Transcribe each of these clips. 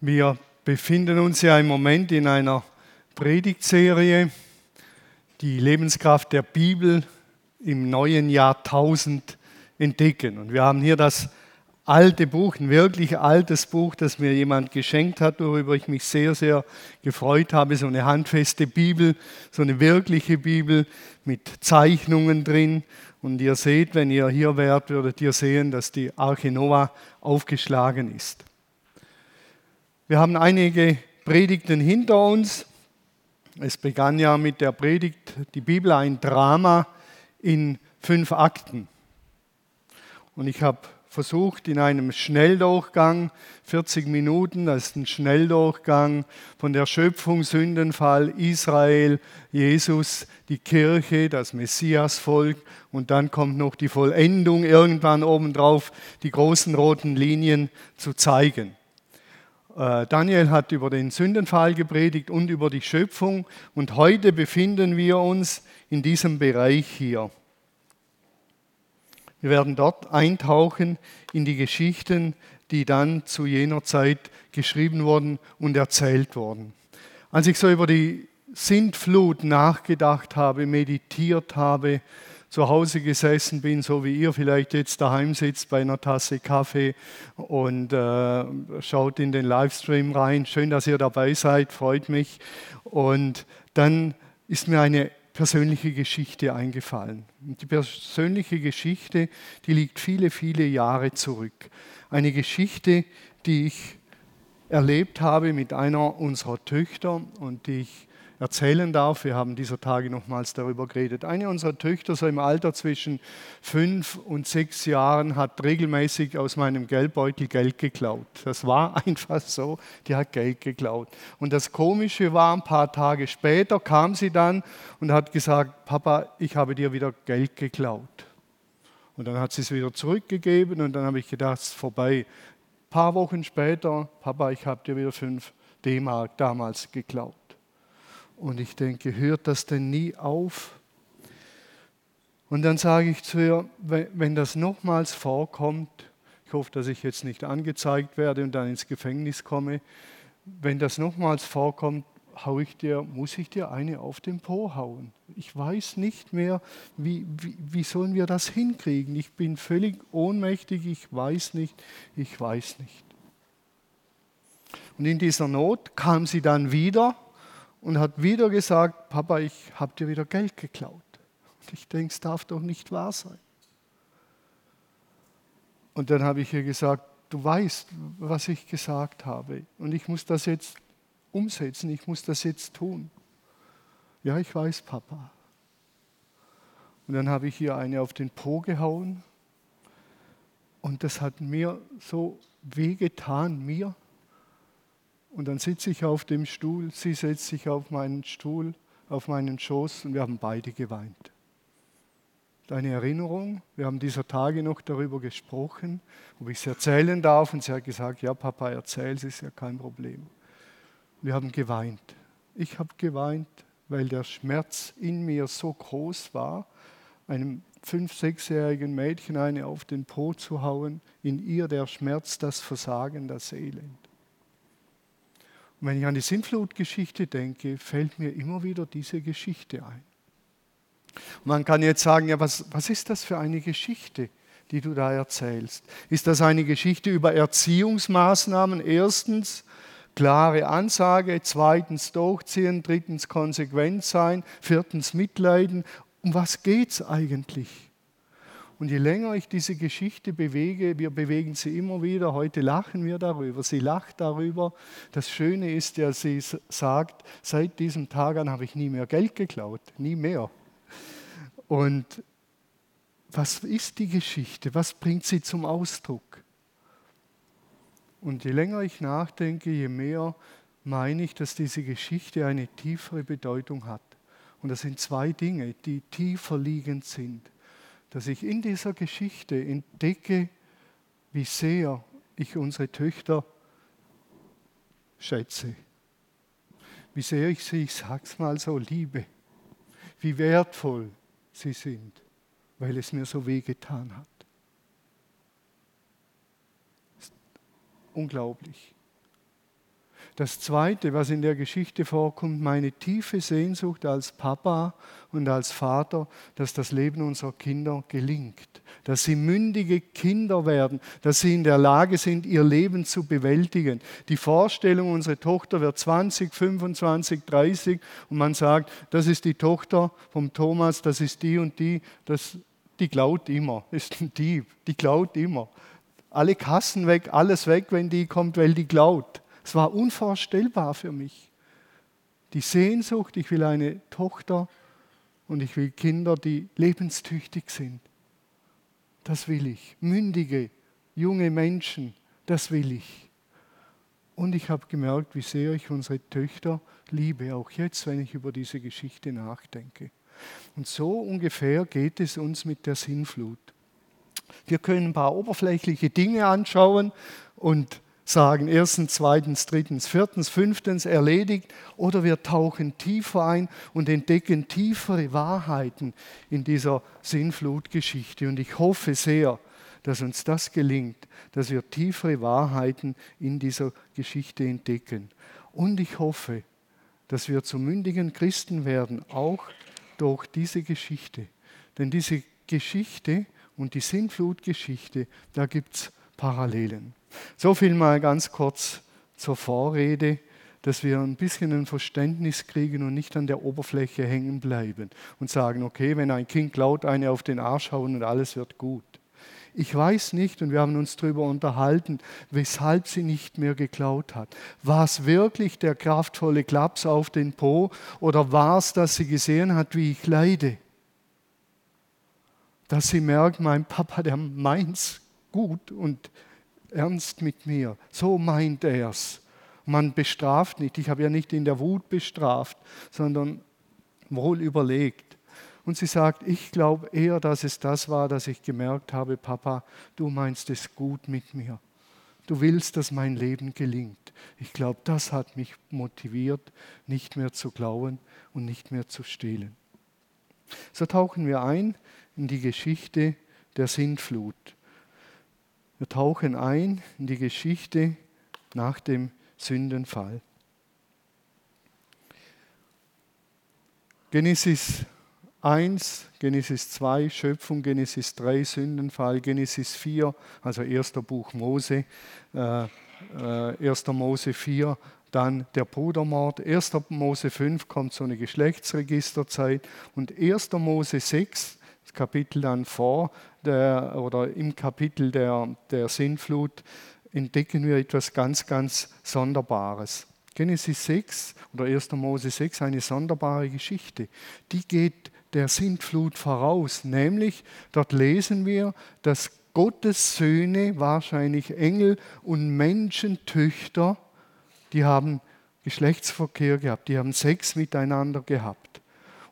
Wir befinden uns ja im Moment in einer Predigtserie, die Lebenskraft der Bibel im neuen Jahrtausend entdecken. Und wir haben hier das alte Buch, ein wirklich altes Buch, das mir jemand geschenkt hat, worüber ich mich sehr, sehr gefreut habe. So eine handfeste Bibel, so eine wirkliche Bibel mit Zeichnungen drin. Und ihr seht, wenn ihr hier wärt, würdet ihr sehen, dass die Arche Noah aufgeschlagen ist. Wir haben einige Predigten hinter uns. Es begann ja mit der Predigt, die Bibel ein Drama in fünf Akten. Und ich habe versucht, in einem Schnelldurchgang, 40 Minuten, das ist ein Schnelldurchgang von der Schöpfung, Sündenfall, Israel, Jesus, die Kirche, das Messiasvolk und dann kommt noch die Vollendung irgendwann obendrauf, die großen roten Linien zu zeigen. Äh, Daniel hat über den Sündenfall gepredigt und über die Schöpfung. Und heute befinden wir uns in diesem Bereich hier. Wir werden dort eintauchen in die Geschichten, die dann zu jener Zeit geschrieben wurden und erzählt wurden. Als ich so über die Sintflut nachgedacht habe, meditiert habe, zu Hause gesessen bin, so wie ihr vielleicht jetzt daheim sitzt bei einer Tasse Kaffee und äh, schaut in den Livestream rein. Schön, dass ihr dabei seid, freut mich. Und dann ist mir eine persönliche Geschichte eingefallen. Die persönliche Geschichte, die liegt viele, viele Jahre zurück. Eine Geschichte, die ich erlebt habe mit einer unserer Töchter und die ich erzählen darf. Wir haben dieser Tage nochmals darüber geredet. Eine unserer Töchter, so im Alter zwischen fünf und sechs Jahren, hat regelmäßig aus meinem Geldbeutel Geld geklaut. Das war einfach so, die hat Geld geklaut. Und das Komische war, ein paar Tage später kam sie dann und hat gesagt, Papa, ich habe dir wieder Geld geklaut. Und dann hat sie es wieder zurückgegeben und dann habe ich gedacht, es ist vorbei. Ein paar Wochen später, Papa, ich habe dir wieder fünf D-Mark damals geklaut. Und ich denke, hört das denn nie auf? Und dann sage ich zu ihr, wenn das nochmals vorkommt, ich hoffe, dass ich jetzt nicht angezeigt werde und dann ins Gefängnis komme, wenn das nochmals vorkommt, hau ich dir, muss ich dir eine auf den Po hauen. Ich weiß nicht mehr, wie, wie, wie sollen wir das hinkriegen. Ich bin völlig ohnmächtig, ich weiß nicht, ich weiß nicht. Und in dieser Not kam sie dann wieder und hat wieder gesagt, Papa, ich habe dir wieder Geld geklaut. Und ich denke, es darf doch nicht wahr sein. Und dann habe ich ihr gesagt, du weißt, was ich gesagt habe und ich muss das jetzt umsetzen, ich muss das jetzt tun. Ja, ich weiß, Papa. Und dann habe ich ihr eine auf den Po gehauen und das hat mir so wehgetan, mir und dann sitze ich auf dem Stuhl, sie setzt sich auf meinen Stuhl, auf meinen Schoß und wir haben beide geweint. Eine Erinnerung, wir haben dieser Tage noch darüber gesprochen, ob ich es erzählen darf und sie hat gesagt, ja Papa, erzähl es, ist ja kein Problem. Wir haben geweint. Ich habe geweint, weil der Schmerz in mir so groß war, einem fünf-, sechsjährigen Mädchen eine auf den Po zu hauen, in ihr der Schmerz, das Versagen, das Elend. Und wenn ich an die Sintflutgeschichte denke, fällt mir immer wieder diese Geschichte ein. Und man kann jetzt sagen, ja, was, was ist das für eine Geschichte, die du da erzählst? Ist das eine Geschichte über Erziehungsmaßnahmen? Erstens, klare Ansage, zweitens durchziehen, drittens konsequent sein, viertens mitleiden. Um was geht es eigentlich? Und je länger ich diese Geschichte bewege, wir bewegen sie immer wieder, heute lachen wir darüber, sie lacht darüber. Das Schöne ist ja, sie sagt, seit diesem Tag an habe ich nie mehr Geld geklaut, nie mehr. Und was ist die Geschichte? Was bringt sie zum Ausdruck? Und je länger ich nachdenke, je mehr meine ich, dass diese Geschichte eine tiefere Bedeutung hat. Und das sind zwei Dinge, die tiefer liegend sind dass ich in dieser Geschichte entdecke, wie sehr ich unsere Töchter schätze, wie sehr ich sie, ich sag's mal so, liebe, wie wertvoll sie sind, weil es mir so weh getan hat. Unglaublich. Das Zweite, was in der Geschichte vorkommt, meine tiefe Sehnsucht als Papa und als Vater, dass das Leben unserer Kinder gelingt, dass sie mündige Kinder werden, dass sie in der Lage sind, ihr Leben zu bewältigen. Die Vorstellung, unsere Tochter wird 20, 25, 30 und man sagt, das ist die Tochter vom Thomas, das ist die und die, das, die klaut immer, ist ein Dieb, die klaut immer. Alle Kassen weg, alles weg, wenn die kommt, weil die klaut. Es war unvorstellbar für mich. Die Sehnsucht, ich will eine Tochter und ich will Kinder, die lebenstüchtig sind. Das will ich. Mündige, junge Menschen, das will ich. Und ich habe gemerkt, wie sehr ich unsere Töchter liebe, auch jetzt, wenn ich über diese Geschichte nachdenke. Und so ungefähr geht es uns mit der Sinnflut. Wir können ein paar oberflächliche Dinge anschauen und sagen, erstens, zweitens, drittens, viertens, fünftens erledigt oder wir tauchen tiefer ein und entdecken tiefere Wahrheiten in dieser Sinnflutgeschichte. Und ich hoffe sehr, dass uns das gelingt, dass wir tiefere Wahrheiten in dieser Geschichte entdecken. Und ich hoffe, dass wir zu mündigen Christen werden, auch durch diese Geschichte. Denn diese Geschichte und die Sinnflutgeschichte, da gibt es Parallelen. So viel mal ganz kurz zur Vorrede, dass wir ein bisschen ein Verständnis kriegen und nicht an der Oberfläche hängen bleiben und sagen, okay, wenn ein Kind laut eine auf den Arsch hauen und alles wird gut. Ich weiß nicht, und wir haben uns darüber unterhalten, weshalb sie nicht mehr geklaut hat. War es wirklich der kraftvolle Klaps auf den Po oder war es, dass sie gesehen hat, wie ich leide? Dass sie merkt, mein Papa, der meint's gut und ernst mit mir. So meint er es. Man bestraft nicht. Ich habe ja nicht in der Wut bestraft, sondern wohl überlegt. Und sie sagt, ich glaube eher, dass es das war, dass ich gemerkt habe, Papa, du meinst es gut mit mir. Du willst, dass mein Leben gelingt. Ich glaube, das hat mich motiviert, nicht mehr zu klauen und nicht mehr zu stehlen. So tauchen wir ein in die Geschichte der Sintflut. Wir tauchen ein in die Geschichte nach dem Sündenfall. Genesis 1, Genesis 2, Schöpfung, Genesis 3, Sündenfall, Genesis 4, also erster Buch Mose, äh, äh, 1. Mose 4, dann der Brudermord, 1. Mose 5 kommt so eine Geschlechtsregisterzeit und 1. Mose 6 das Kapitel dann vor der, oder im Kapitel der, der Sintflut entdecken wir etwas ganz, ganz Sonderbares. Genesis 6 oder 1. Mose 6, eine sonderbare Geschichte. Die geht der Sintflut voraus, nämlich dort lesen wir, dass Gottes Söhne, wahrscheinlich Engel und Menschentöchter, die haben Geschlechtsverkehr gehabt, die haben Sex miteinander gehabt.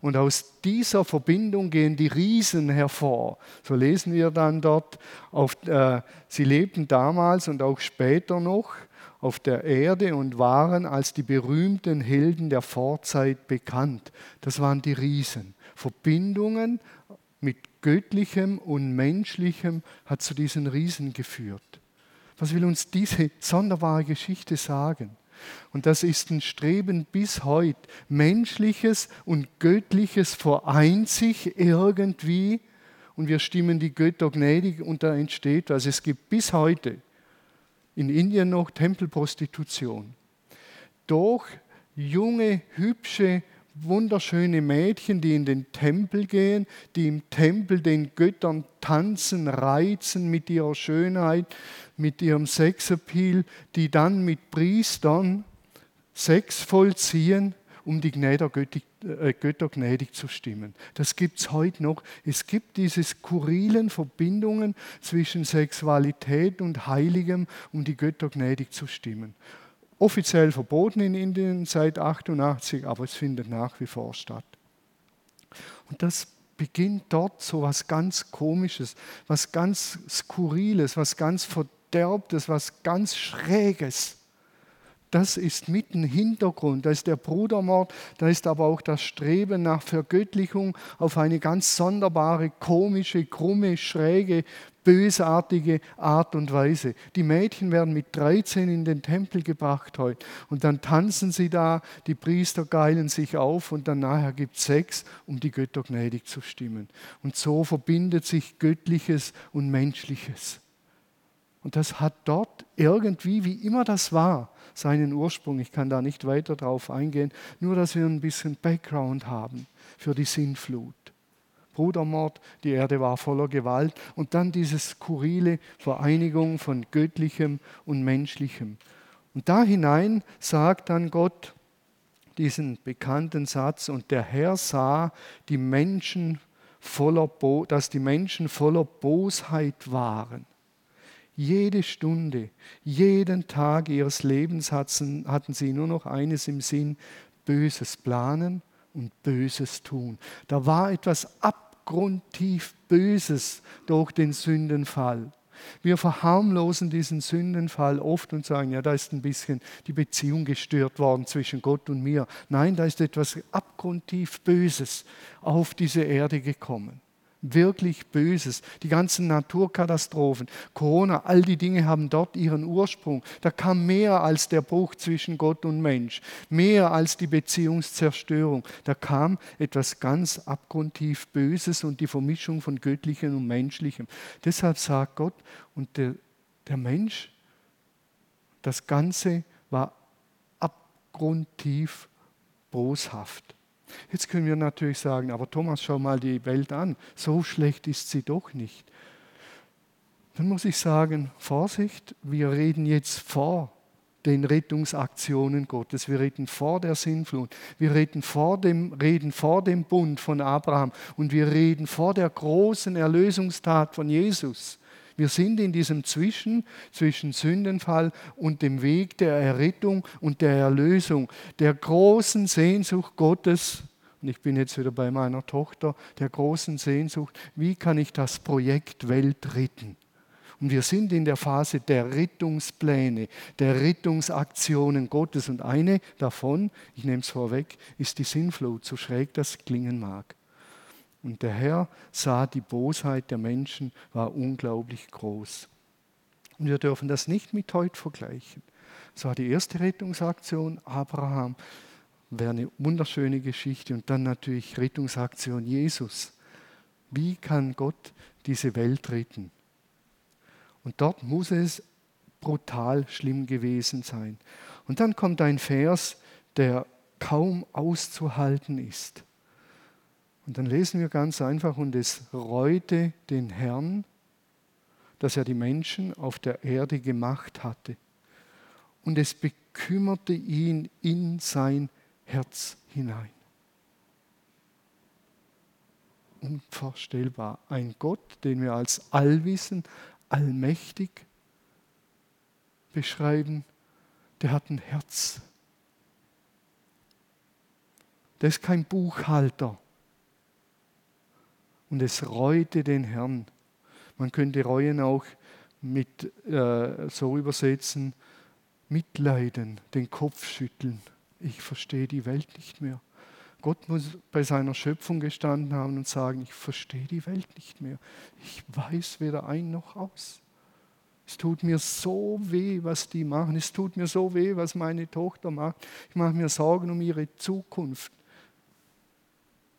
Und aus dieser Verbindung gehen die Riesen hervor. So lesen wir dann dort, auf, äh, sie lebten damals und auch später noch auf der Erde und waren als die berühmten Helden der Vorzeit bekannt. Das waren die Riesen. Verbindungen mit Göttlichem und Menschlichem hat zu diesen Riesen geführt. Was will uns diese sonderbare Geschichte sagen? Und das ist ein Streben bis heute. Menschliches und Göttliches vereint sich irgendwie und wir stimmen die Götter gnädig und da entsteht was. Es gibt bis heute in Indien noch Tempelprostitution. Doch junge, hübsche, wunderschöne Mädchen, die in den Tempel gehen, die im Tempel den Göttern tanzen, reizen mit ihrer Schönheit, mit ihrem Sexappeal, die dann mit Priestern Sex vollziehen, um die äh, Götter gnädig zu stimmen. Das gibt es heute noch. Es gibt diese skurrilen Verbindungen zwischen Sexualität und Heiligem, um die Götter gnädig zu stimmen offiziell verboten in Indien seit 88, aber es findet nach wie vor statt. Und das beginnt dort so was ganz Komisches, was ganz Skurriles, was ganz Verderbtes, was ganz Schräges. Das ist mitten Hintergrund. Da ist der Brudermord, da ist aber auch das Streben nach Vergöttlichung auf eine ganz sonderbare, komische, krumme, schräge, bösartige Art und Weise. Die Mädchen werden mit 13 in den Tempel gebracht heute und dann tanzen sie da, die Priester geilen sich auf und dann nachher gibt es Sex, um die Götter gnädig zu stimmen. Und so verbindet sich Göttliches und Menschliches. Und das hat dort irgendwie, wie immer das war, seinen Ursprung. Ich kann da nicht weiter drauf eingehen, nur dass wir ein bisschen Background haben für die Sinnflut. Brudermord, die Erde war voller Gewalt und dann diese skurrile Vereinigung von Göttlichem und Menschlichem. Und da hinein sagt dann Gott diesen bekannten Satz, und der Herr sah die Menschen voller Bo dass die Menschen voller Bosheit waren. Jede Stunde, jeden Tag ihres Lebens hatten, sie nur noch eines im Sinn, Böses planen und Böses tun. Da war etwas ab abgrundtief Böses durch den Sündenfall. Wir verharmlosen diesen Sündenfall oft und sagen, ja, da ist ein bisschen die Beziehung gestört worden zwischen Gott und mir. Nein, da ist etwas abgrundtief Böses auf diese Erde gekommen wirklich Böses. Die ganzen Naturkatastrophen, Corona, all die Dinge haben dort ihren Ursprung. Da kam mehr als der Bruch zwischen Gott und Mensch, mehr als die Beziehungszerstörung. Da kam etwas ganz abgrundtief Böses und die Vermischung von Göttlichem und Menschlichem. Deshalb sagt Gott, und der, der Mensch, das Ganze war abgrundtief boshaft. Jetzt können wir natürlich sagen, aber Thomas, schau mal die Welt an, so schlecht ist sie doch nicht. Dann muss ich sagen, Vorsicht, wir reden jetzt vor den Rettungsaktionen Gottes. Wir reden vor der Sinnflut. Wir reden vor dem, reden vor dem Bund von Abraham und wir reden vor der großen Erlösungstat von Jesus. Wir sind in diesem Zwischen, zwischen Sündenfall und dem Weg der Errettung und der Erlösung, der großen Sehnsucht Gottes. Und ich bin jetzt wieder bei meiner Tochter, der großen Sehnsucht, wie kann ich das Projekt Welt retten? Und wir sind in der Phase der Rettungspläne, der Rettungsaktionen Gottes. Und eine davon, ich nehme es vorweg, ist die Sinnflut, so schräg das klingen mag. Und der Herr sah, die Bosheit der Menschen war unglaublich groß. Und wir dürfen das nicht mit heute vergleichen. Das war die erste Rettungsaktion Abraham, wäre eine wunderschöne Geschichte. Und dann natürlich Rettungsaktion Jesus. Wie kann Gott diese Welt retten? Und dort muss es brutal schlimm gewesen sein. Und dann kommt ein Vers, der kaum auszuhalten ist. Und dann lesen wir ganz einfach, und es reute den Herrn, dass er die Menschen auf der Erde gemacht hatte. Und es bekümmerte ihn in sein Herz hinein. Unvorstellbar. Ein Gott, den wir als allwissen, allmächtig beschreiben, der hat ein Herz. Der ist kein Buchhalter und es reute den Herrn. Man könnte reuen auch mit äh, so übersetzen, mitleiden, den Kopf schütteln. Ich verstehe die Welt nicht mehr. Gott muss bei seiner Schöpfung gestanden haben und sagen, ich verstehe die Welt nicht mehr. Ich weiß weder ein noch aus. Es tut mir so weh, was die machen. Es tut mir so weh, was meine Tochter macht. Ich mache mir Sorgen um ihre Zukunft.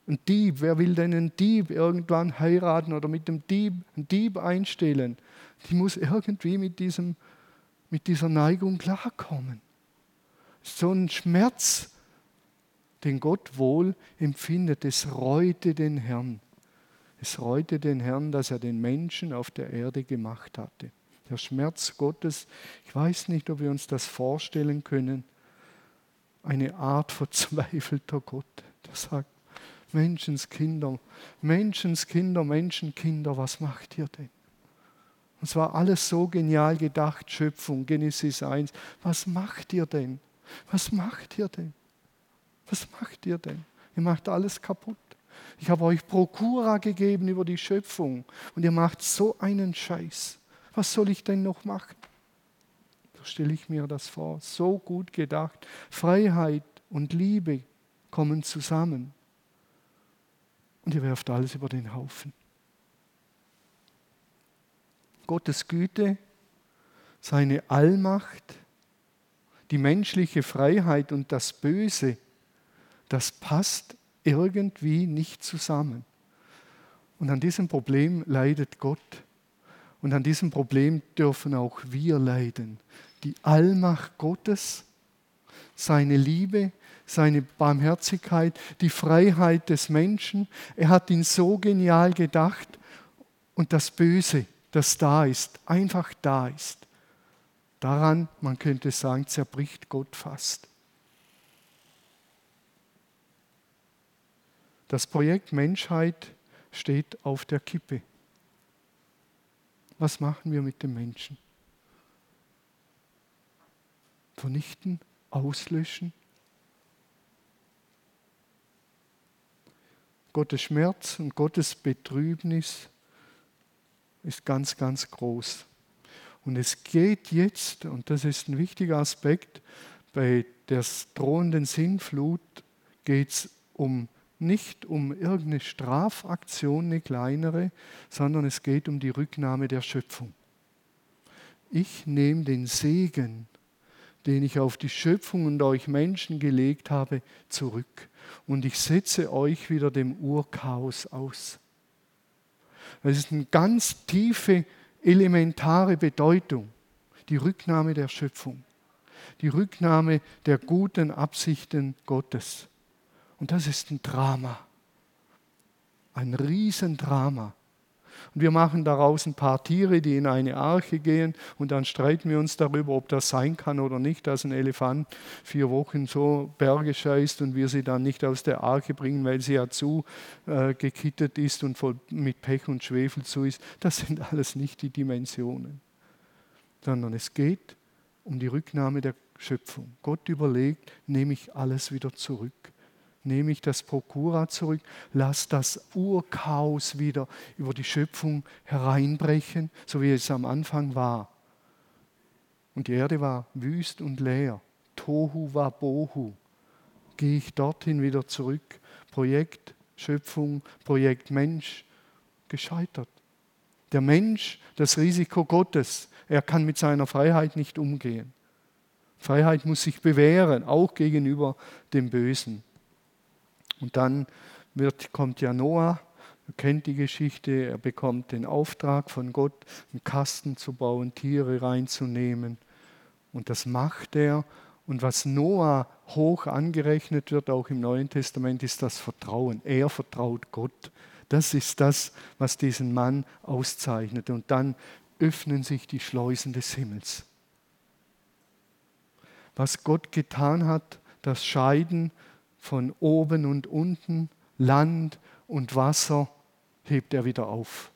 Ein Dieb, wer will denn einen Dieb irgendwann heiraten oder mit dem Dieb einen Dieb einstellen? Die muss irgendwie mit, diesem, mit dieser Neigung klarkommen. So ein Schmerz, den Gott wohl empfindet, es reute den Herrn. Es reute den Herrn, dass er den Menschen auf der Erde gemacht hatte. Der Schmerz Gottes, ich weiß nicht, ob wir uns das vorstellen können, eine Art verzweifelter Gott, der sagt, Menschenskinder, Menschenskinder, Menschenkinder, was macht ihr denn? Und es war alles so genial gedacht, Schöpfung, Genesis 1. Was macht ihr denn? Was macht ihr denn? Was macht ihr denn? Ihr macht alles kaputt. Ich habe euch Prokura gegeben über die Schöpfung und ihr macht so einen Scheiß. Was soll ich denn noch machen? Der stelle ich mir das vor. So gut gedacht. Freiheit und Liebe kommen zusammen. Und ihr werft alles über den Haufen. Gottes Güte, seine Allmacht, die menschliche Freiheit und das Böse, das passt irgendwie nicht zusammen. Und an diesem Problem leidet Gott. Und an diesem Problem dürfen auch wir leiden. Die Allmacht Gottes, seine Liebe, seine Barmherzigkeit, die Freiheit des Menschen. Er hat ihn so genial gedacht und das Böse, das da ist, einfach da ist. Daran, man könnte sagen, zerbricht Gott fast. Das Projekt Menschheit steht auf der Kippe. Was machen wir mit dem Menschen? Vernichten, auslöschen? Gottes Schmerz und Gottes Betrübnis ist ganz, ganz groß. Und es geht jetzt, und das ist ein wichtiger Aspekt, bei der drohenden Sinnflut geht es um nicht um irgendeine Strafaktion, eine kleinere, sondern es geht um die Rücknahme der Schöpfung. Ich nehme den Segen, den ich auf die Schöpfung und euch Menschen gelegt habe, zurück. Und ich setze euch wieder dem Urchaos aus. Das ist eine ganz tiefe, elementare Bedeutung, die Rücknahme der Schöpfung, die Rücknahme der guten Absichten Gottes. Und das ist ein Drama. Ein Riesendrama. Und wir machen daraus ein paar Tiere, die in eine Arche gehen und dann streiten wir uns darüber, ob das sein kann oder nicht, dass ein Elefant vier Wochen so Berge scheißt und wir sie dann nicht aus der Arche bringen, weil sie ja zu äh, gekittet ist und voll mit Pech und Schwefel zu ist. Das sind alles nicht die Dimensionen, sondern es geht um die Rücknahme der Schöpfung. Gott überlegt, nehme ich alles wieder zurück nehme ich das Prokura zurück, lass das Urchaos wieder über die Schöpfung hereinbrechen, so wie es am Anfang war. Und die Erde war wüst und leer. Tohu war Bohu. Gehe ich dorthin wieder zurück. Projekt Schöpfung, Projekt Mensch, gescheitert. Der Mensch, das Risiko Gottes, er kann mit seiner Freiheit nicht umgehen. Freiheit muss sich bewähren, auch gegenüber dem Bösen. Und dann wird, kommt ja Noah, ihr kennt die Geschichte, er bekommt den Auftrag von Gott, einen Kasten zu bauen, Tiere reinzunehmen. Und das macht er. Und was Noah hoch angerechnet wird, auch im Neuen Testament, ist das Vertrauen. Er vertraut Gott. Das ist das, was diesen Mann auszeichnet. Und dann öffnen sich die Schleusen des Himmels. Was Gott getan hat, das Scheiden von oben und unten, Land und Wasser, hebt er wieder auf.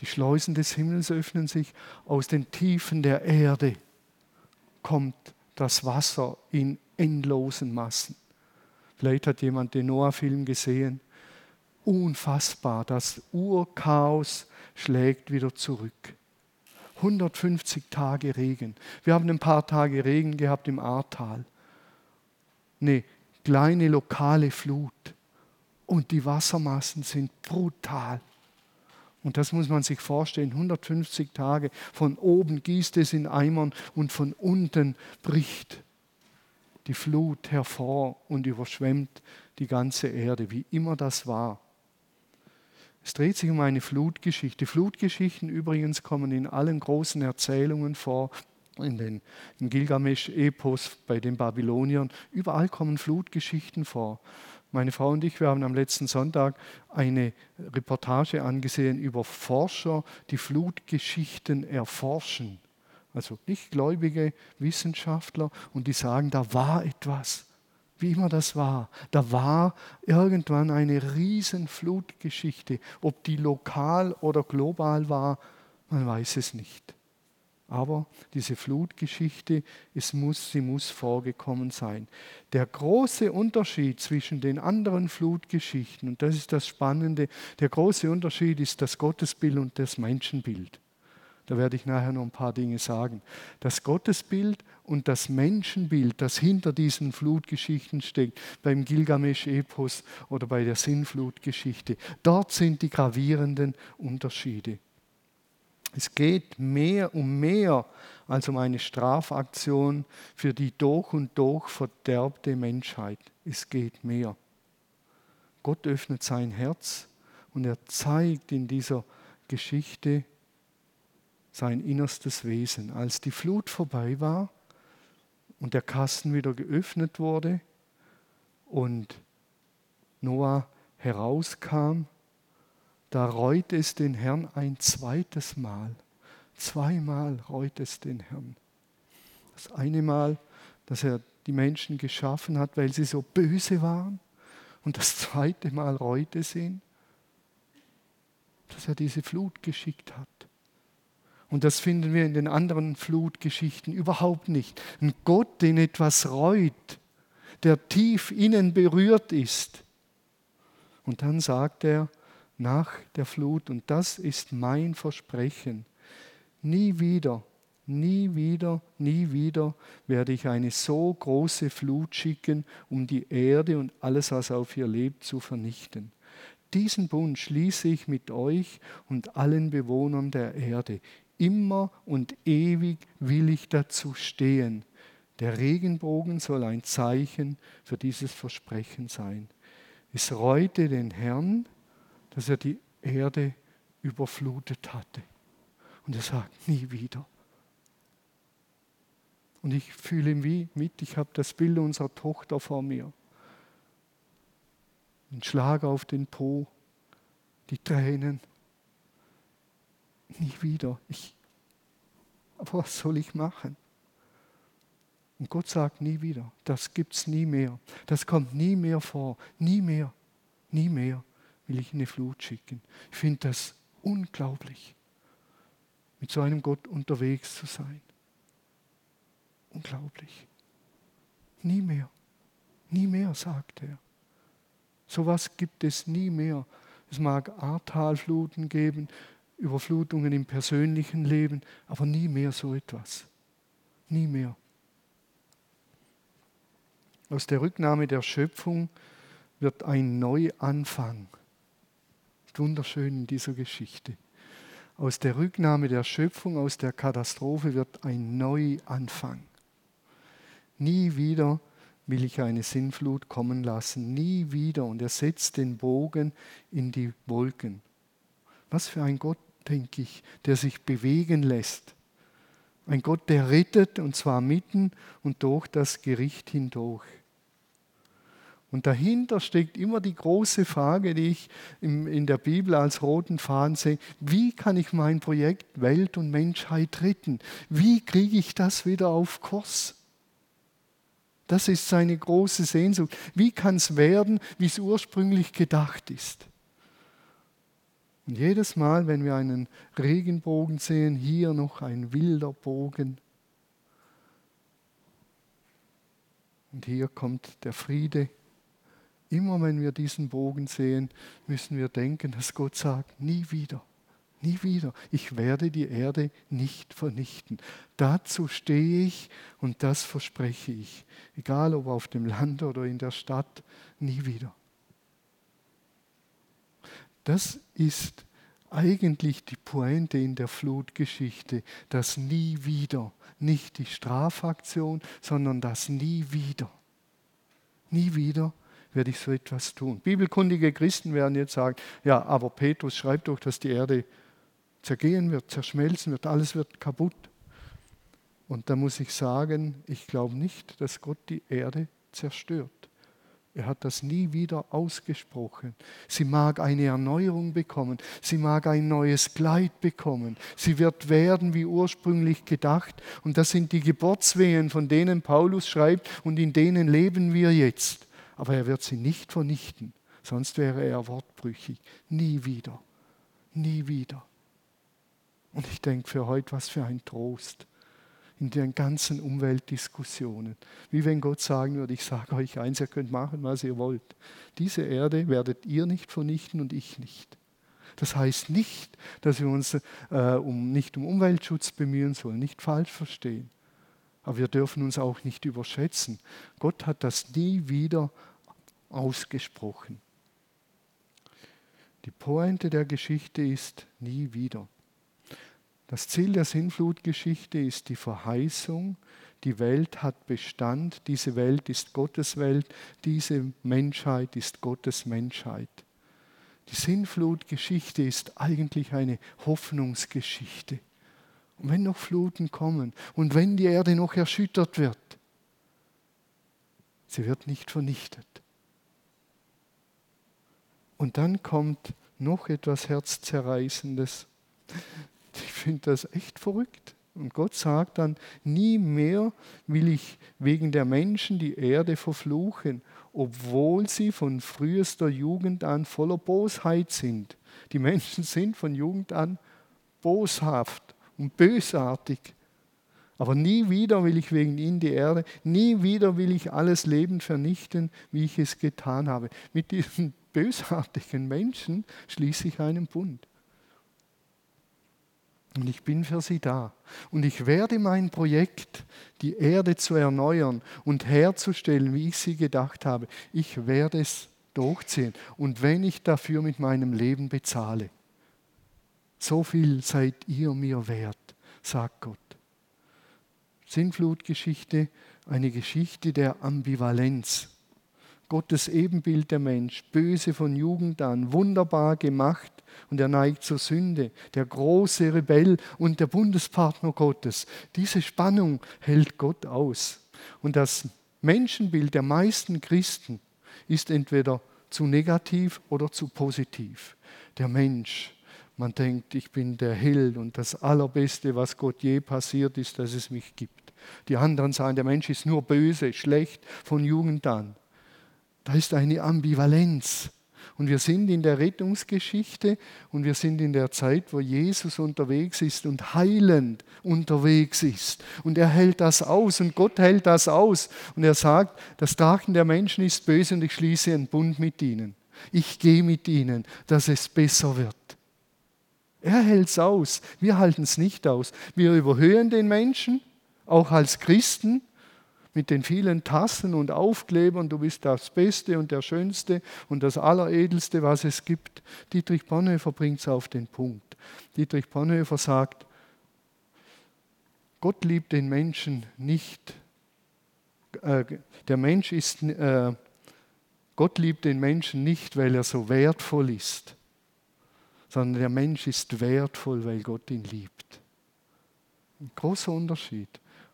Die Schleusen des Himmels öffnen sich, aus den Tiefen der Erde kommt das Wasser in endlosen Massen. Vielleicht hat jemand den Noah-Film gesehen. Unfassbar, das Urchaos schlägt wieder zurück. 150 Tage Regen. Wir haben ein paar Tage Regen gehabt im Ahrtal eine kleine lokale Flut. Und die Wassermassen sind brutal. Und das muss man sich vorstellen, 150 Tage. Von oben gießt es in Eimern und von unten bricht die Flut hervor und überschwemmt die ganze Erde, wie immer das war. Es dreht sich um eine Flutgeschichte. Flutgeschichten übrigens kommen in allen großen Erzählungen vor, in den in Gilgamesch-Epos bei den Babyloniern. Überall kommen Flutgeschichten vor. Meine Frau und ich, wir haben am letzten Sonntag eine Reportage angesehen über Forscher, die Flutgeschichten erforschen. Also nicht gläubige Wissenschaftler und die sagen, da war etwas, wie immer das war. Da war irgendwann eine riesen Flutgeschichte. Ob die lokal oder global war, man weiß es nicht. Aber diese Flutgeschichte, es muss, sie muss vorgekommen sein. Der große Unterschied zwischen den anderen Flutgeschichten, und das ist das Spannende, der große Unterschied ist das Gottesbild und das Menschenbild. Da werde ich nachher noch ein paar Dinge sagen. Das Gottesbild und das Menschenbild, das hinter diesen Flutgeschichten steckt, beim Gilgamesch-Epos oder bei der Sinnflutgeschichte, dort sind die gravierenden Unterschiede. Es geht mehr um mehr als um eine Strafaktion für die durch und durch verderbte Menschheit. Es geht mehr. Gott öffnet sein Herz und er zeigt in dieser Geschichte sein innerstes Wesen. Als die Flut vorbei war und der Kasten wieder geöffnet wurde und Noah herauskam, da reut es den Herrn ein zweites Mal. Zweimal reut es den Herrn. Das eine Mal, dass er die Menschen geschaffen hat, weil sie so böse waren. Und das zweite Mal reut es ihn, dass er diese Flut geschickt hat. Und das finden wir in den anderen Flutgeschichten überhaupt nicht. Ein Gott, den etwas reut, der tief innen berührt ist. Und dann sagt er nach der Flut, und das ist mein Versprechen, nie wieder, nie wieder, nie wieder werde ich eine so große Flut schicken, um die Erde und alles, was auf ihr lebt, zu vernichten. Diesen Bund schließe ich mit euch und allen Bewohnern der Ede immer und ewig will ich dazu stehen. Der Regenbogen soll ein Zeichen für dieses Versprechen sein. Es reute den Herrn, dass er die Erde überflutet hatte. Und er sagt, nie wieder. Und ich fühle ihn wie mit, ich habe das Bild unserer Tochter vor mir. Ein Schlag auf den Po, die Tränen, nie wieder. Ich, aber was soll ich machen? Und Gott sagt nie wieder. Das gibt es nie mehr. Das kommt nie mehr vor. Nie mehr. Nie mehr will ich eine Flut schicken. Ich finde das unglaublich, mit so einem Gott unterwegs zu sein. Unglaublich. Nie mehr. Nie mehr, sagt er. So etwas gibt es nie mehr. Es mag Ahrtalfluten geben, Überflutungen im persönlichen Leben, aber nie mehr so etwas. Nie mehr. Aus der Rücknahme der Schöpfung wird ein Neuanfang. Wunderschön in dieser Geschichte. Aus der Rücknahme der Schöpfung, aus der Katastrophe wird ein Neuanfang. Nie wieder will ich eine Sinnflut kommen lassen, nie wieder. Und er setzt den Bogen in die Wolken. Was für ein Gott, denke ich, der sich bewegen lässt. Ein Gott, der rettet, und zwar mitten und durch das Gericht hindurch. Und dahinter steckt immer die große Frage, die ich in der Bibel als roten Faden sehe, wie kann ich mein Projekt Welt und Menschheit retten? Wie kriege ich das wieder auf Kurs? Das ist seine große Sehnsucht. Wie kann es werden, wie es ursprünglich gedacht ist? Und jedes Mal, wenn wir einen Regenbogen sehen, hier noch ein wilder Bogen. Und hier kommt der Friede. Immer wenn wir diesen Bogen sehen, müssen wir denken, dass Gott sagt, nie wieder, nie wieder. Ich werde die Erde nicht vernichten. Dazu stehe ich und das verspreche ich. Egal ob auf dem Land oder in der Stadt, nie wieder. Das ist eigentlich die Pointe in der Flutgeschichte, das nie wieder, nicht die Strafaktion, sondern das nie wieder. Nie wieder werde ich so etwas tun. Bibelkundige Christen werden jetzt sagen, ja, aber Petrus schreibt doch, dass die Erde zergehen wird, zerschmelzen wird, alles wird kaputt. Und da muss ich sagen, ich glaube nicht, dass Gott die Erde zerstört. Er hat das nie wieder ausgesprochen. Sie mag eine Erneuerung bekommen. Sie mag ein neues Kleid bekommen. Sie wird werden wie ursprünglich gedacht. Und das sind die Geburtswehen, von denen Paulus schreibt und in denen leben wir jetzt. Aber er wird sie nicht vernichten. Sonst wäre er wortbrüchig. Nie wieder. Nie wieder. Und ich denke für heute, was für ein Trost in den ganzen Umweltdiskussionen. Wie wenn Gott sagen würde, ich sage euch eins, ihr könnt machen, was ihr wollt. Diese Erde werdet ihr nicht vernichten und ich nicht. Das heißt nicht, dass wir uns äh, um, nicht um Umweltschutz bemühen sollen, nicht falsch verstehen. Aber wir dürfen uns auch nicht überschätzen. Gott hat das nie wieder ausgesprochen. Die Pointe der Geschichte ist nie wieder. Das Ziel der Sinnflutgeschichte ist die Verheißung, die Welt hat Bestand, diese Welt ist Gottes Welt, diese Menschheit ist Gottes Menschheit. Die Sinnflutgeschichte ist eigentlich eine Hoffnungsgeschichte. Und wenn noch Fluten kommen und wenn die Erde noch erschüttert wird, sie wird nicht vernichtet. Und dann kommt noch etwas Herzzerreißendes. Ich finde das echt verrückt. Und Gott sagt dann, nie mehr will ich wegen der Menschen die Erde verfluchen, obwohl sie von frühester Jugend an voller Bosheit sind. Die Menschen sind von Jugend an boshaft und bösartig. Aber nie wieder will ich wegen ihnen die Erde, nie wieder will ich alles Leben vernichten, wie ich es getan habe. Mit diesen bösartigen Menschen schließe ich einen Bund. Und ich bin für sie da. Und ich werde mein Projekt, die Erde zu erneuern und herzustellen, wie ich sie gedacht habe, ich werde es durchziehen. Und wenn ich dafür mit meinem Leben bezahle, so viel seid ihr mir wert, sagt Gott. Sinnflutgeschichte, eine Geschichte der Ambivalenz. Gottes Ebenbild der Mensch, böse von Jugend an, wunderbar gemacht und er neigt zur Sünde, der große Rebell und der Bundespartner Gottes. Diese Spannung hält Gott aus. Und das Menschenbild der meisten Christen ist entweder zu negativ oder zu positiv. Der Mensch, man denkt, ich bin der Held und das Allerbeste, was Gott je passiert ist, dass es mich gibt. Die anderen sagen, der Mensch ist nur böse, schlecht von Jugend an. Da ist eine Ambivalenz. Und wir sind in der Rettungsgeschichte und wir sind in der Zeit, wo Jesus unterwegs ist und heilend unterwegs ist. Und er hält das aus und Gott hält das aus. Und er sagt, das Trachten der Menschen ist böse und ich schließe einen Bund mit ihnen. Ich gehe mit ihnen, dass es besser wird. Er hält es aus. Wir halten es nicht aus. Wir überhöhen den Menschen, auch als Christen mit den vielen Tassen und Aufklebern, du bist das Beste und der Schönste und das Alleredelste, was es gibt. Dietrich Bonhoeffer bringt es auf den Punkt. Dietrich Bonhoeffer sagt, Gott liebt den Menschen nicht, äh, der Mensch ist, äh, Gott liebt den Menschen nicht, weil er so wertvoll ist, sondern der Mensch ist wertvoll, weil Gott ihn liebt. Ein großer Unterschied.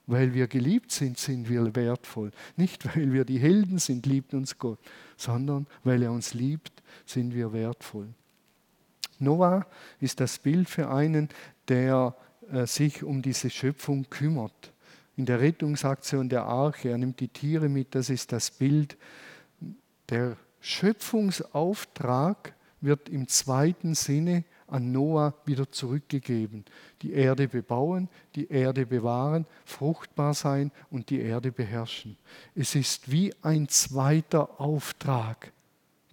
Weil wir geliebt sind, sind wir wertvoll. Nicht, weil wir die Helden sind, liebt uns Gott, sondern weil er uns liebt, sind wir wertvoll. Noah ist das Bild für einen, der äh, sich um diese Schöpfung kümmert. In der Rettungsaktion der Arche, er nimmt die Tiere mit, das ist das Bild. Der Schöpfungsauftrag wird im zweiten Sinne an Noah wieder zurückgegeben. Die Erde bebauen, die Erde bewahren, fruchtbar sein und die Erde beherrschen. Es ist wie ein zweiter Auftrag,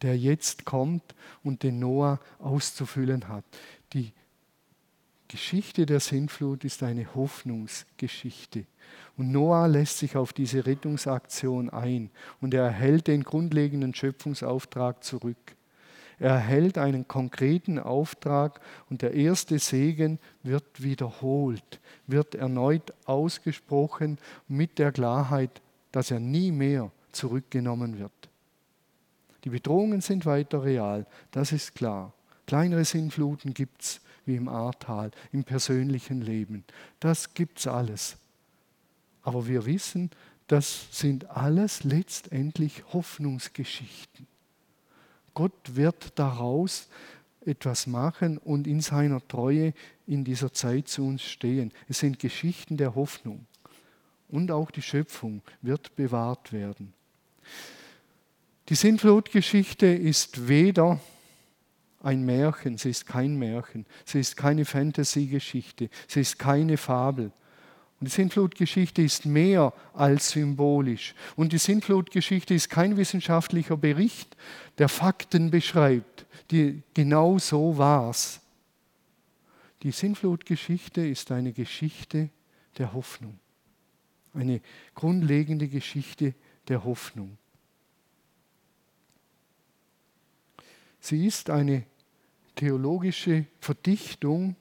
der jetzt kommt und den Noah auszufüllen hat. Die Geschichte der Sintflut ist eine Hoffnungsgeschichte. Und Noah lässt sich auf diese Rettungsaktion ein und er erhält den grundlegenden Schöpfungsauftrag zurück. Er erhält einen konkreten Auftrag und der erste Segen wird wiederholt, wird erneut ausgesprochen mit der Klarheit, dass er nie mehr zurückgenommen wird. Die Bedrohungen sind weiter real, das ist klar. Kleinere Sinnfluten gibt es wie im Ahrtal, im persönlichen Leben. Das gibt es alles. Aber wir wissen, das sind alles letztendlich Hoffnungsgeschichten. Gott wird daraus etwas machen und in seiner Treue in dieser Zeit zu uns stehen. Es sind Geschichten der Hoffnung. Und auch die Schöpfung wird bewahrt werden. Die Sintflutgeschichte ist weder ein Märchen, sie ist kein Märchen, sie ist keine Fantasy-Geschichte, sie ist keine Fabel. Und die Sintflutgeschichte ist mehr als symbolisch. Und die Sintflutgeschichte ist kein wissenschaftlicher Bericht, der Fakten beschreibt. Die, genau so war's. Die Sintflutgeschichte ist eine Geschichte der Hoffnung. Eine grundlegende Geschichte der Hoffnung. Sie ist eine theologische Verdichtung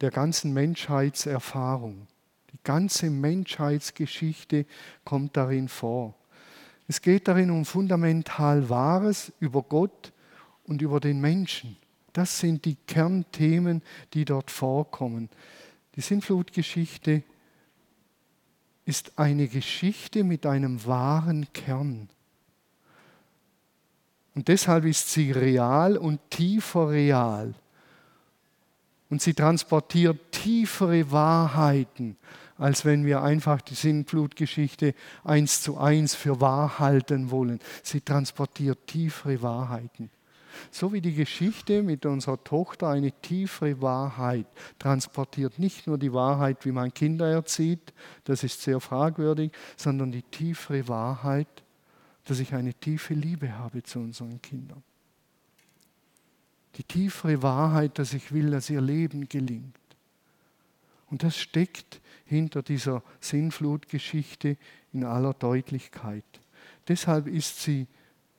der ganzen Menschheitserfahrung. Die ganze Menschheitsgeschichte kommt darin vor. Es geht darin um fundamental Wahres über Gott und über den Menschen. Das sind die Kernthemen, die dort vorkommen. Die Sintflutgeschichte ist eine Geschichte mit einem wahren Kern. Und deshalb ist sie real und tiefer real. Und sie transportiert tiefere Wahrheiten, als wenn wir einfach die Sinnflutgeschichte eins zu eins für wahr halten wollen. Sie transportiert tiefere Wahrheiten. So wie die Geschichte mit unserer Tochter eine tiefere Wahrheit transportiert. Nicht nur die Wahrheit, wie man Kinder erzieht, das ist sehr fragwürdig, sondern die tiefere Wahrheit, dass ich eine tiefe Liebe habe zu unseren Kindern. Die tiefere Wahrheit, dass ich will, dass ihr Leben gelingt. Und das steckt hinter dieser Sinnflutgeschichte in aller Deutlichkeit. Deshalb ist sie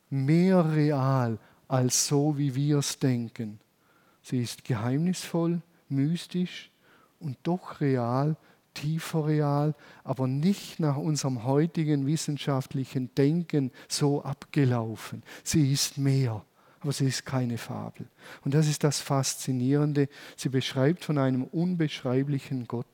mehr real als so, wie wir es denken. Sie ist geheimnisvoll, mystisch und doch real tiefer real, aber nicht nach unserem heutigen wissenschaftlichen Denken so abgelaufen. Sie ist mehr, aber sie ist keine Fabel. Und das ist das Faszinierende. Sie beschreibt von einem unbeschreiblichen Gott.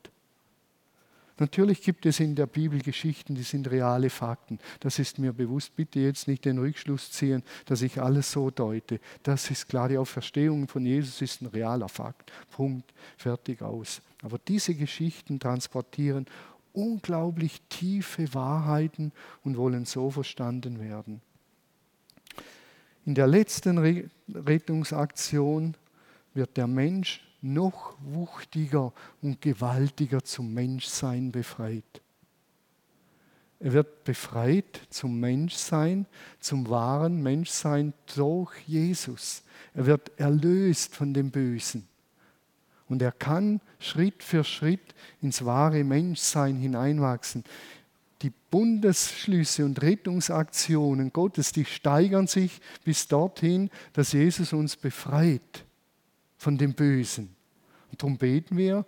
Natürlich gibt es in der Bibel Geschichten, die sind reale Fakten. Das ist mir bewusst. Bitte jetzt nicht den Rückschluss ziehen, dass ich alles so deute. Das ist klar, die Auferstehung von Jesus ist ein realer Fakt. Punkt, fertig aus. Aber diese Geschichten transportieren unglaublich tiefe Wahrheiten und wollen so verstanden werden. In der letzten Rettungsaktion wird der Mensch noch wuchtiger und gewaltiger zum Menschsein befreit. Er wird befreit zum Menschsein, zum wahren Menschsein durch Jesus. Er wird erlöst von dem Bösen. Und er kann Schritt für Schritt ins wahre Menschsein hineinwachsen. Die Bundesschlüsse und Rettungsaktionen Gottes, die steigern sich bis dorthin, dass Jesus uns befreit von dem Bösen. Und darum beten wir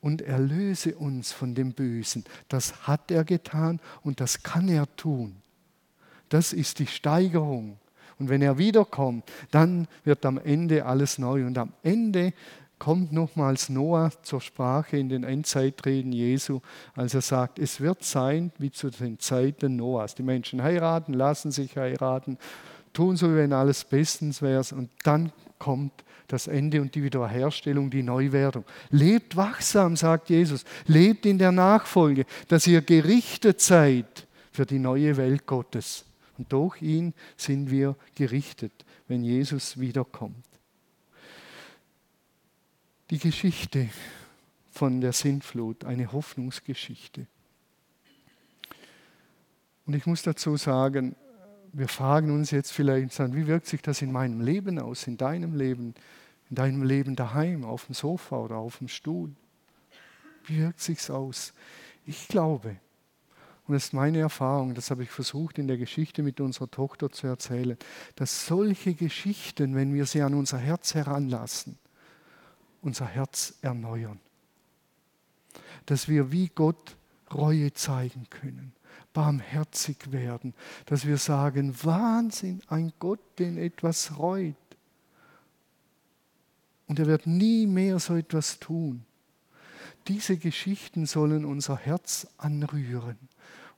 und erlöse uns von dem Bösen. Das hat er getan und das kann er tun. Das ist die Steigerung. Und wenn er wiederkommt, dann wird am Ende alles neu. Und am Ende kommt nochmals Noah zur Sprache in den Endzeitreden Jesu, als er sagt, es wird sein wie zu den Zeiten Noahs. Die Menschen heiraten, lassen sich heiraten, tun so, wie wenn alles bestens wäre. Und dann kommt das Ende und die Wiederherstellung, die Neuwerdung. Lebt wachsam, sagt Jesus. Lebt in der Nachfolge, dass ihr gerichtet seid für die neue Welt Gottes. Und durch ihn sind wir gerichtet, wenn Jesus wiederkommt. Die Geschichte von der Sintflut, eine Hoffnungsgeschichte. Und ich muss dazu sagen, wir fragen uns jetzt vielleicht, wie wirkt sich das in meinem Leben aus, in deinem Leben, in deinem Leben daheim, auf dem Sofa oder auf dem Stuhl? Wie wirkt sich aus? Ich glaube, und das ist meine Erfahrung, das habe ich versucht in der Geschichte mit unserer Tochter zu erzählen, dass solche Geschichten, wenn wir sie an unser Herz heranlassen, unser Herz erneuern. Dass wir wie Gott Reue zeigen können barmherzig werden, dass wir sagen, Wahnsinn, ein Gott, den etwas reut. Und er wird nie mehr so etwas tun. Diese Geschichten sollen unser Herz anrühren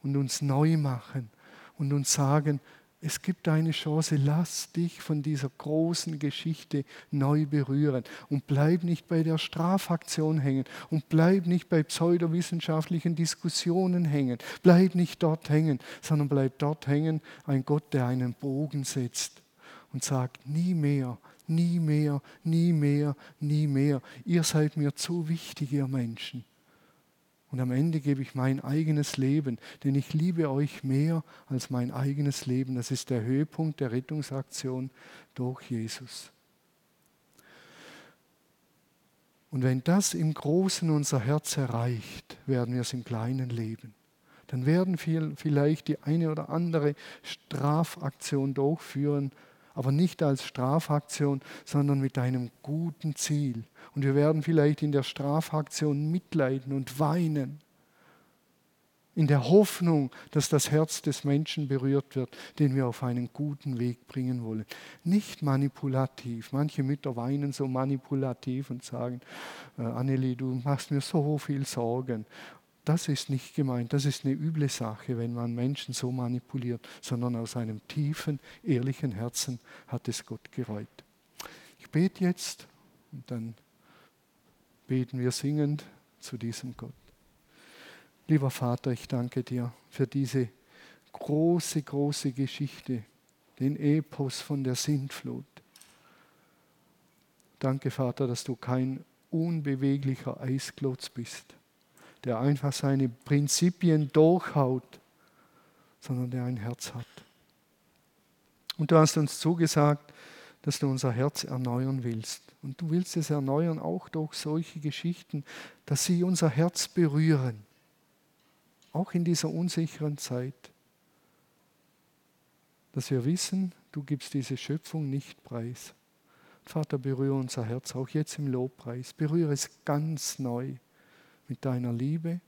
und uns neu machen und uns sagen, es gibt eine Chance, lass dich von dieser großen Geschichte neu berühren und bleib nicht bei der Strafaktion hängen und bleib nicht bei pseudowissenschaftlichen Diskussionen hängen. Bleib nicht dort hängen, sondern bleib dort hängen, ein Gott, der einen Bogen setzt und sagt, nie mehr, nie mehr, nie mehr, nie mehr. Ihr seid mir zu wichtig, ihr Menschen. Und am Ende gebe ich mein eigenes Leben, denn ich liebe euch mehr als mein eigenes Leben. Das ist der Höhepunkt der Rettungsaktion durch Jesus. Und wenn das im Großen unser Herz erreicht, werden wir es im Kleinen leben. Dann werden wir vielleicht die eine oder andere Strafaktion durchführen, aber nicht als Strafaktion, sondern mit einem guten Ziel. Und wir werden vielleicht in der Strafaktion mitleiden und weinen, in der Hoffnung, dass das Herz des Menschen berührt wird, den wir auf einen guten Weg bringen wollen. Nicht manipulativ. Manche Mütter weinen so manipulativ und sagen, äh, Annelie, du machst mir so viel Sorgen. Das ist nicht gemeint, das ist eine üble Sache, wenn man Menschen so manipuliert, sondern aus einem tiefen, ehrlichen Herzen hat es Gott gereut. Ich bete jetzt und dann beten wir singend zu diesem Gott. Lieber Vater, ich danke dir für diese große, große Geschichte, den Epos von der Sintflut. Danke, Vater, dass du kein unbeweglicher Eisklotz bist der einfach seine Prinzipien durchhaut, sondern der ein Herz hat. Und du hast uns zugesagt, dass du unser Herz erneuern willst. Und du willst es erneuern auch durch solche Geschichten, dass sie unser Herz berühren, auch in dieser unsicheren Zeit. Dass wir wissen, du gibst diese Schöpfung nicht preis. Vater, berühre unser Herz, auch jetzt im Lobpreis. Berühre es ganz neu mit deiner Liebe,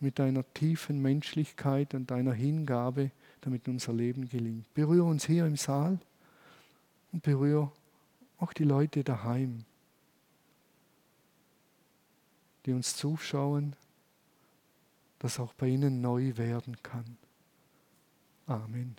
mit deiner tiefen Menschlichkeit und deiner Hingabe, damit unser Leben gelingt. Berühre uns hier im Saal und berühre auch die Leute daheim, die uns zuschauen, dass auch bei ihnen neu werden kann. Amen.